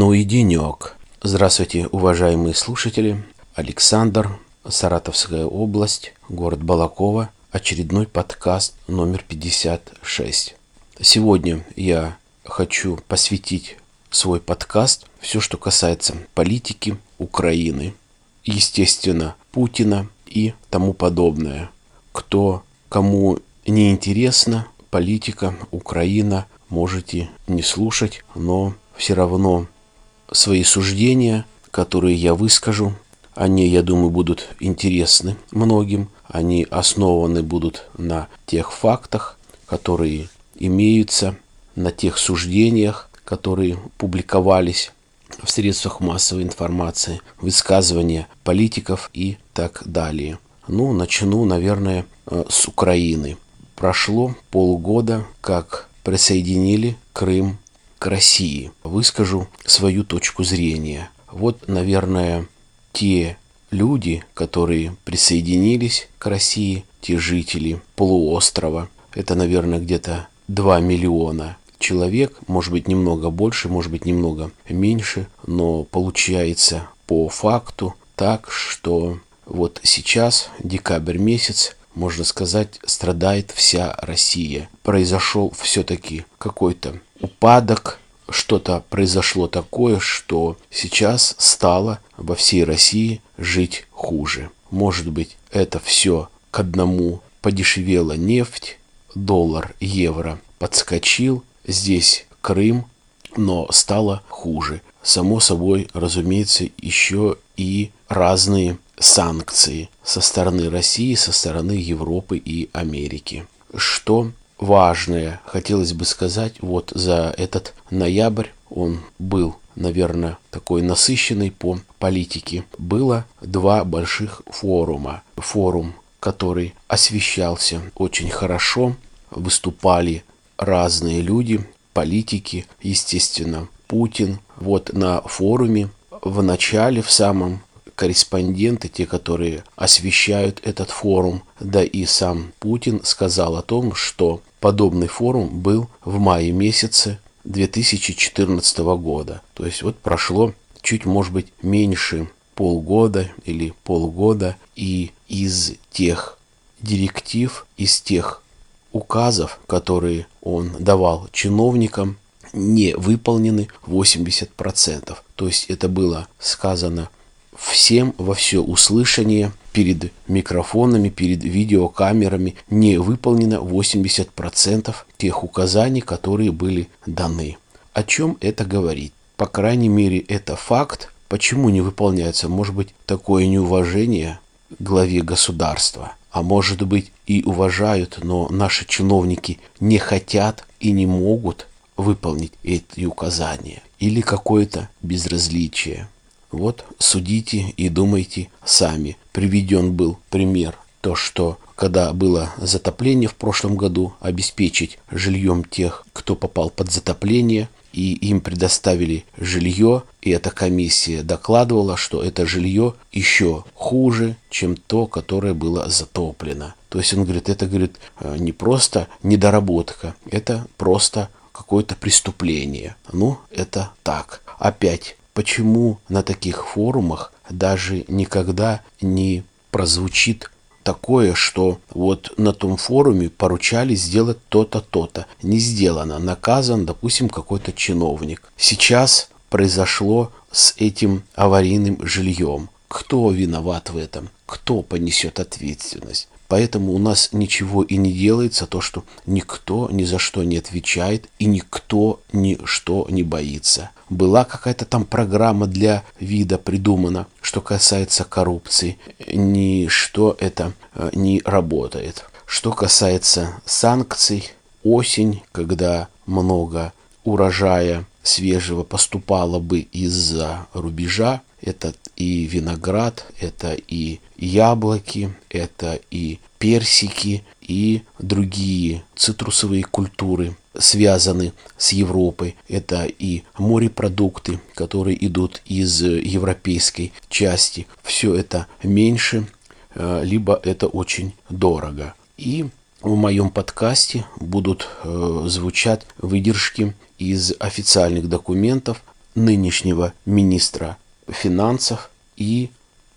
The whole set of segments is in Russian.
Ну и денек. Здравствуйте, уважаемые слушатели. Александр, Саратовская область, город Балакова. Очередной подкаст номер 56. Сегодня я хочу посвятить свой подкаст все, что касается политики Украины, естественно, Путина и тому подобное. Кто кому не интересна политика Украина, можете не слушать, но все равно свои суждения, которые я выскажу, они, я думаю, будут интересны многим. Они основаны будут на тех фактах, которые имеются, на тех суждениях, которые публиковались в средствах массовой информации, высказывания политиков и так далее. Ну, начну, наверное, э, с Украины. Прошло полгода, как присоединили Крым к России. Выскажу свою точку зрения. Вот, наверное, те люди, которые присоединились к России, те жители полуострова, это, наверное, где-то 2 миллиона человек, может быть, немного больше, может быть, немного меньше, но получается по факту так, что вот сейчас, декабрь месяц, можно сказать, страдает вся Россия. Произошел все-таки какой-то упадок, что-то произошло такое, что сейчас стало во всей России жить хуже. Может быть, это все к одному подешевела нефть, доллар, евро подскочил, здесь Крым, но стало хуже. Само собой, разумеется, еще и разные санкции со стороны России, со стороны Европы и Америки. Что важное хотелось бы сказать вот за этот ноябрь. Он был, наверное, такой насыщенный по политике. Было два больших форума. Форум, который освещался очень хорошо, выступали разные люди, политики, естественно, Путин. Вот на форуме в начале, в самом корреспонденты, те, которые освещают этот форум, да и сам Путин сказал о том, что подобный форум был в мае месяце 2014 года. То есть вот прошло чуть, может быть, меньше полгода или полгода, и из тех директив, из тех указов, которые он давал чиновникам, не выполнены 80%. То есть это было сказано всем во все услышание перед микрофонами, перед видеокамерами не выполнено 80% тех указаний, которые были даны. О чем это говорит? По крайней мере, это факт. Почему не выполняется? Может быть, такое неуважение к главе государства. А может быть, и уважают, но наши чиновники не хотят и не могут выполнить эти указания. Или какое-то безразличие. Вот судите и думайте сами. Приведен был пример. То, что когда было затопление в прошлом году, обеспечить жильем тех, кто попал под затопление, и им предоставили жилье, и эта комиссия докладывала, что это жилье еще хуже, чем то, которое было затоплено. То есть он говорит, это говорит не просто недоработка, это просто какое-то преступление. Ну, это так. Опять почему на таких форумах даже никогда не прозвучит такое, что вот на том форуме поручали сделать то-то, то-то. Не сделано. Наказан, допустим, какой-то чиновник. Сейчас произошло с этим аварийным жильем. Кто виноват в этом? Кто понесет ответственность? Поэтому у нас ничего и не делается, то, что никто ни за что не отвечает и никто ни что не боится. Была какая-то там программа для вида придумана, что касается коррупции. Ничто это э, не работает. Что касается санкций, осень, когда много урожая свежего поступало бы из-за рубежа, это и виноград, это и яблоки, это и персики, и другие цитрусовые культуры связаны с Европой. Это и морепродукты, которые идут из европейской части. Все это меньше, э, либо это очень дорого. И в моем подкасте будут э, звучать выдержки из официальных документов нынешнего министра финансов и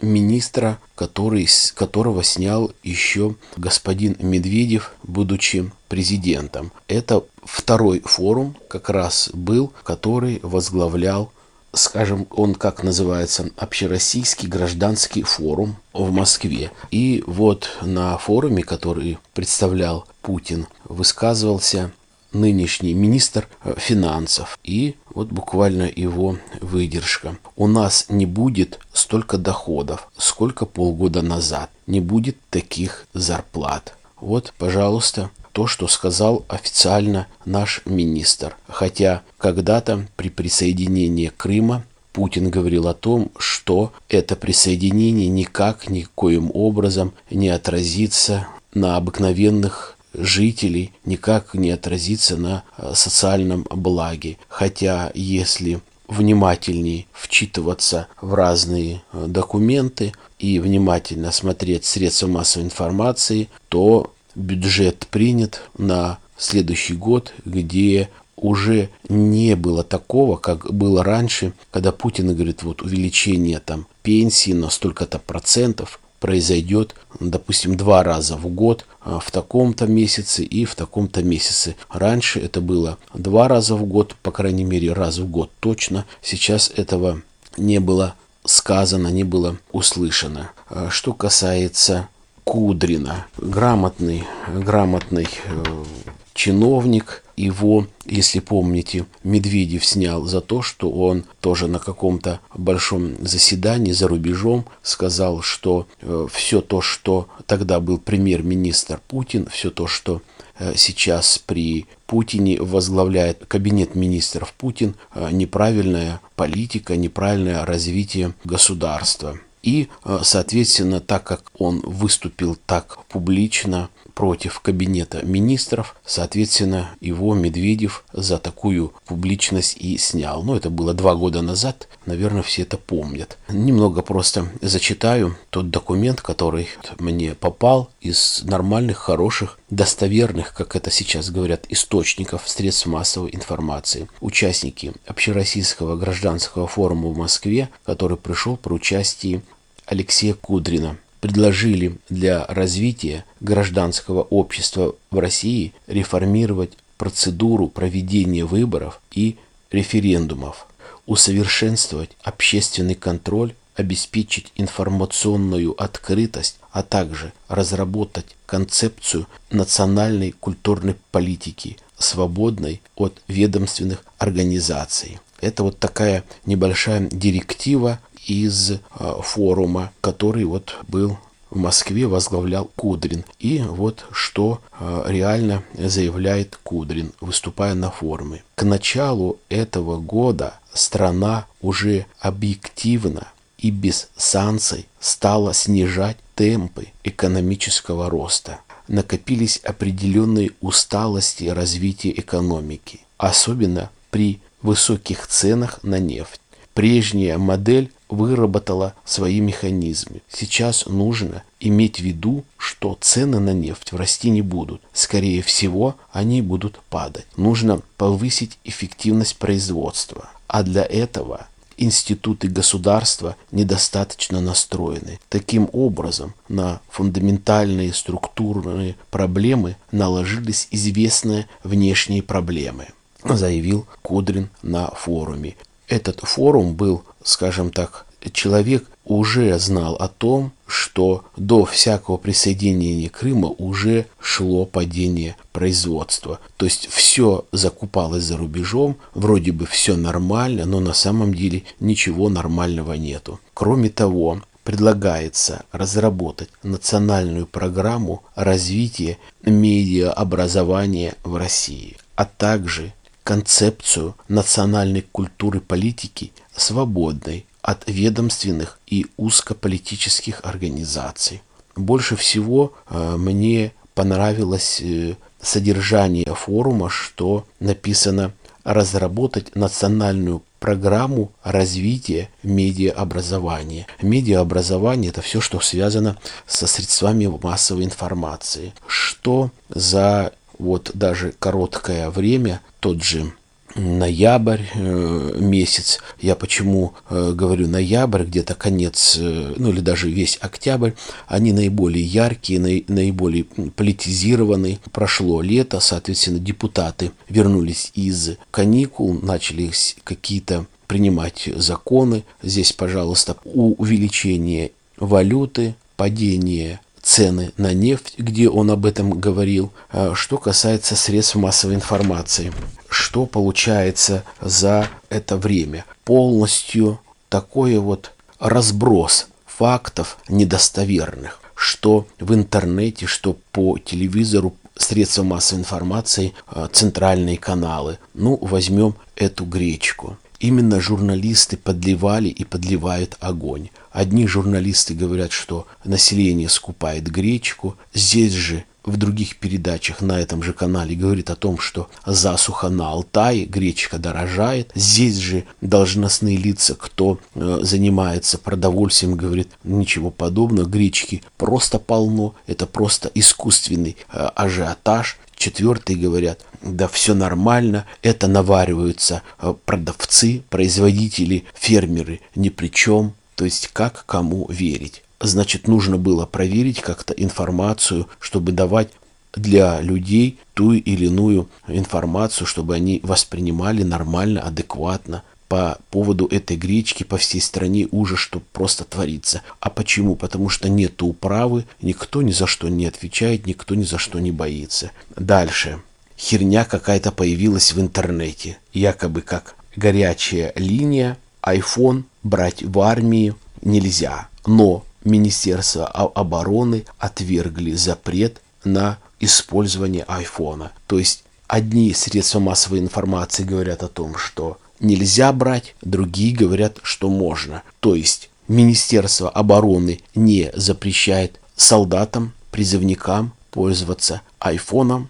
министра, который, которого снял еще господин Медведев, будучи президентом. Это второй форум как раз был, который возглавлял скажем, он как называется, общероссийский гражданский форум в Москве. И вот на форуме, который представлял Путин, высказывался нынешний министр э, финансов. И вот буквально его выдержка. У нас не будет столько доходов, сколько полгода назад. Не будет таких зарплат. Вот, пожалуйста, то, что сказал официально наш министр. Хотя когда-то при присоединении Крыма Путин говорил о том, что это присоединение никак, никоим образом не отразится на обыкновенных жителей никак не отразится на э, социальном благе. Хотя если внимательнее вчитываться в разные э, документы и внимательно смотреть средства массовой информации, то бюджет принят на следующий год, где уже не было такого, как было раньше, когда Путин говорит, вот увеличение там пенсии на столько-то процентов, произойдет, допустим, два раза в год а, в таком-то месяце и в таком-то месяце. Раньше это было два раза в год, по крайней мере, раз в год точно. Сейчас этого не было сказано, не было услышано. А, что касается Кудрина, грамотный, грамотный э, чиновник, его, если помните, Медведев снял за то, что он тоже на каком-то большом заседании за рубежом сказал, что э, все то, что тогда был премьер-министр Путин, все то, что э, сейчас при Путине возглавляет кабинет министров Путин, э, неправильная политика, неправильное развитие государства. И, э, соответственно, так как он выступил так публично против кабинета министров, соответственно, его Медведев за такую публичность и снял. Но это было два года назад, наверное, все это помнят. Немного просто зачитаю тот документ, который мне попал из нормальных, хороших, достоверных, как это сейчас говорят, источников средств массовой информации. Участники Общероссийского гражданского форума в Москве, который пришел при участии Алексея Кудрина – предложили для развития гражданского общества в России реформировать процедуру проведения выборов и референдумов, усовершенствовать общественный контроль, обеспечить информационную открытость, а также разработать концепцию национальной культурной политики, свободной от ведомственных организаций. Это вот такая небольшая директива из э, форума, который вот был в Москве возглавлял Кудрин. И вот что э, реально заявляет Кудрин, выступая на форуме. К началу этого года страна уже объективно и без санкций стала снижать темпы экономического роста. Накопились определенные усталости развития экономики, особенно при высоких ценах на нефть. Прежняя модель выработала свои механизмы. Сейчас нужно иметь в виду, что цены на нефть расти не будут. Скорее всего, они будут падать. Нужно повысить эффективность производства. А для этого институты государства недостаточно настроены. Таким образом, на фундаментальные структурные проблемы наложились известные внешние проблемы заявил Кудрин на форуме. Этот форум был скажем так, человек уже знал о том, что до всякого присоединения Крыма уже шло падение производства. То есть все закупалось за рубежом, вроде бы все нормально, но на самом деле ничего нормального нету. Кроме того, предлагается разработать национальную программу развития медиаобразования в России, а также концепцию национальной культуры политики, свободной от ведомственных и узкополитических организаций. Больше всего э, мне понравилось э, содержание форума, что написано разработать национальную программу развития медиаобразования. Медиаобразование – это все, что связано со средствами массовой информации. Что за вот даже короткое время тот же ноябрь э, месяц. Я почему э, говорю ноябрь, где-то конец, э, ну или даже весь октябрь, они наиболее яркие, наи, наиболее политизированы. Прошло лето, соответственно, депутаты вернулись из каникул, начали какие-то принимать законы. Здесь, пожалуйста, увеличение валюты, падение цены на нефть, где он об этом говорил. А что касается средств массовой информации, что получается за это время? Полностью такой вот разброс фактов недостоверных, что в интернете, что по телевизору, средства массовой информации, а, центральные каналы. Ну, возьмем эту гречку. Именно журналисты подливали и подливают огонь. Одни журналисты говорят, что население скупает гречку. Здесь же в других передачах на этом же канале говорит о том, что засуха на Алтае, гречка дорожает. Здесь же должностные лица, кто э, занимается продовольствием, говорит ничего подобного. Гречки просто полно. Это просто искусственный э, ажиотаж. Четвертые говорят, да все нормально, это навариваются э, продавцы, производители, фермеры ни при чем. То есть как кому верить. Значит, нужно было проверить как-то информацию, чтобы давать для людей ту или иную информацию, чтобы они воспринимали нормально, адекватно по поводу этой гречки по всей стране ужас, что просто творится. А почему? Потому что нет управы, никто ни за что не отвечает, никто ни за что не боится. Дальше. Херня какая-то появилась в интернете. Якобы как горячая линия, iPhone брать в армии нельзя. Но Министерство обороны отвергли запрет на использование айфона. То есть одни средства массовой информации говорят о том, что нельзя брать, другие говорят, что можно. То есть Министерство обороны не запрещает солдатам, призывникам пользоваться айфоном,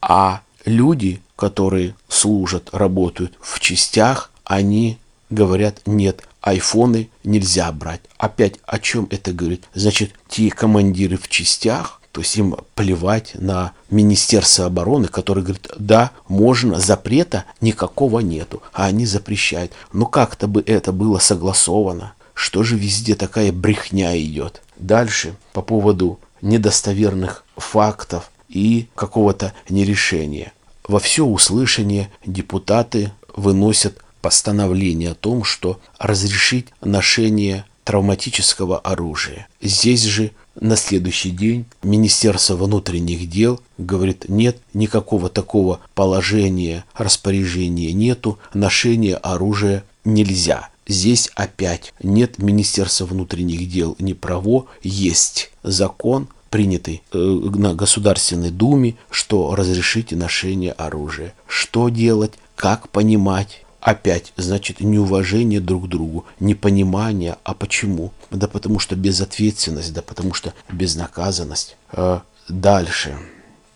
а люди, которые служат, работают в частях, они говорят, нет, айфоны нельзя брать. Опять о чем это говорит? Значит, те командиры в частях, то есть им плевать на Министерство обороны, которое говорит, да, можно, запрета никакого нету, а они запрещают. Но как-то бы это было согласовано. Что же везде такая брехня идет? Дальше, по поводу недостоверных фактов и какого-то нерешения. Во все услышание депутаты выносят постановление о том, что разрешить ношение травматического оружия. Здесь же на следующий день Министерство внутренних дел говорит, нет, никакого такого положения, распоряжения нету, ношение оружия нельзя. Здесь опять нет Министерства внутренних дел ни право, есть закон, принятый э, на Государственной Думе, что разрешите ношение оружия. Что делать, как понимать, Опять, значит, неуважение друг к другу, непонимание. А почему? Да потому что безответственность, да потому что безнаказанность. А дальше.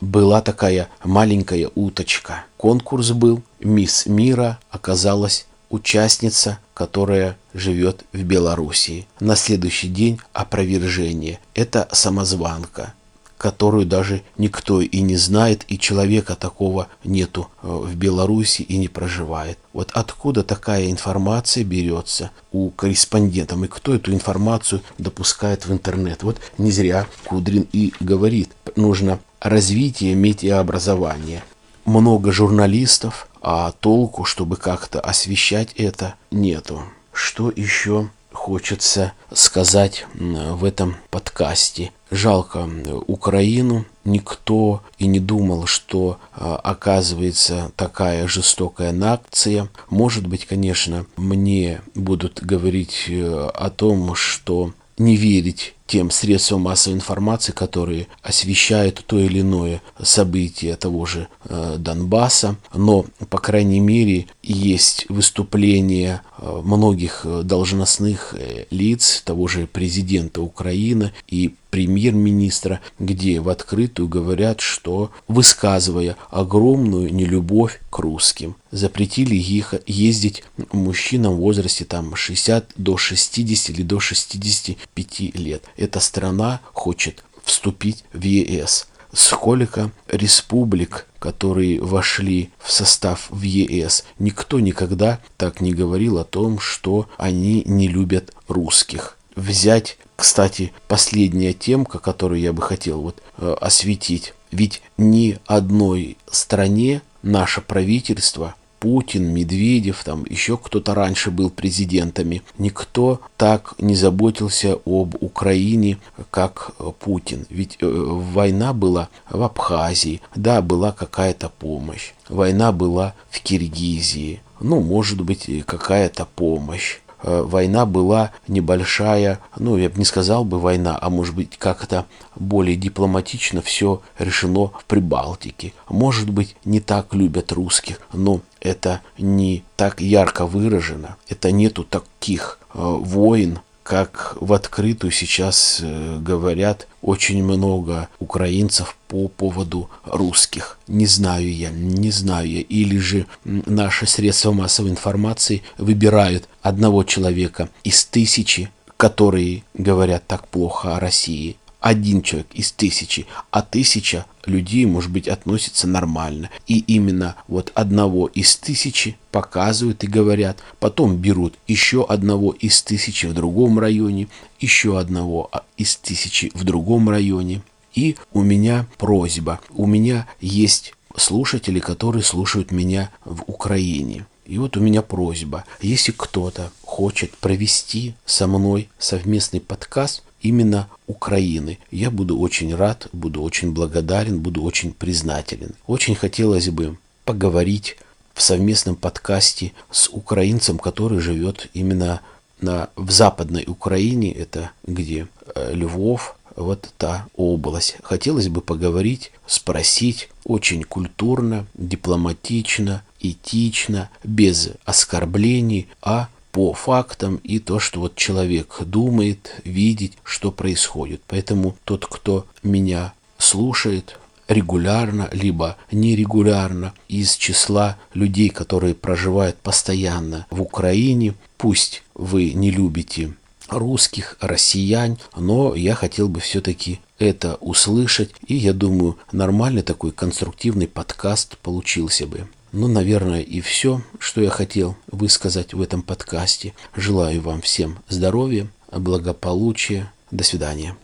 Была такая маленькая уточка. Конкурс был. Мисс Мира оказалась участница, которая живет в Белоруссии. На следующий день опровержение. Это самозванка которую даже никто и не знает, и человека такого нету э, в Беларуси и не проживает. Вот откуда такая информация берется у корреспондентов, и кто эту информацию допускает в интернет. Вот не зря Кудрин и говорит, нужно развитие медиаобразования. Много журналистов, а толку, чтобы как-то освещать это, нету. Что еще хочется сказать в этом подкасте. Жалко Украину. Никто и не думал, что а, оказывается такая жестокая нация. Может быть, конечно, мне будут говорить э, о том, что не верить тем средствам массовой информации, которые освещают то или иное событие того же э, Донбасса. Но, по крайней мере, есть выступления э, многих э, должностных э, лиц, того же президента Украины и премьер-министра, где в открытую говорят, что, высказывая огромную нелюбовь к русским, запретили их ездить мужчинам в возрасте там 60 до 60 или до 65 лет. Эта страна хочет вступить в ЕС. сколько республик, которые вошли в состав в ЕС, никто никогда так не говорил о том, что они не любят русских. Взять, кстати, последняя темка, которую я бы хотел вот э, осветить. Ведь ни одной стране наше правительство Путин, Медведев, там еще кто-то раньше был президентами. Никто так не заботился об Украине, как Путин. Ведь э, война была в Абхазии, да, была какая-то помощь. Война была в Киргизии, ну, может быть, какая-то помощь. Э, война была небольшая, ну, я бы не сказал бы война, а может быть, как-то более дипломатично все решено в Прибалтике. Может быть, не так любят русских, но это не так ярко выражено, это нету таких э, войн, как в открытую сейчас э, говорят очень много украинцев по поводу русских. Не знаю я, не знаю я. Или же наши средства массовой информации выбирают одного человека из тысячи, которые говорят так плохо о России, один человек из тысячи, а тысяча людей, может быть, относится нормально. И именно вот одного из тысячи показывают и говорят, потом берут еще одного из тысячи в другом районе, еще одного из тысячи в другом районе. И у меня просьба, у меня есть слушатели, которые слушают меня в Украине. И вот у меня просьба, если кто-то хочет провести со мной совместный подкаст, именно Украины. Я буду очень рад, буду очень благодарен, буду очень признателен. Очень хотелось бы поговорить в совместном подкасте с украинцем, который живет именно на, в Западной Украине, это где э, Львов, вот та область. Хотелось бы поговорить, спросить очень культурно, дипломатично, этично, без оскорблений, а по фактам и то, что вот человек думает, видит, что происходит. Поэтому тот, кто меня слушает регулярно, либо нерегулярно из числа людей, которые проживают постоянно в Украине, пусть вы не любите русских, россиян, но я хотел бы все-таки это услышать, и я думаю, нормальный такой конструктивный подкаст получился бы. Ну, наверное, и все, что я хотел высказать в этом подкасте. Желаю вам всем здоровья, благополучия. До свидания.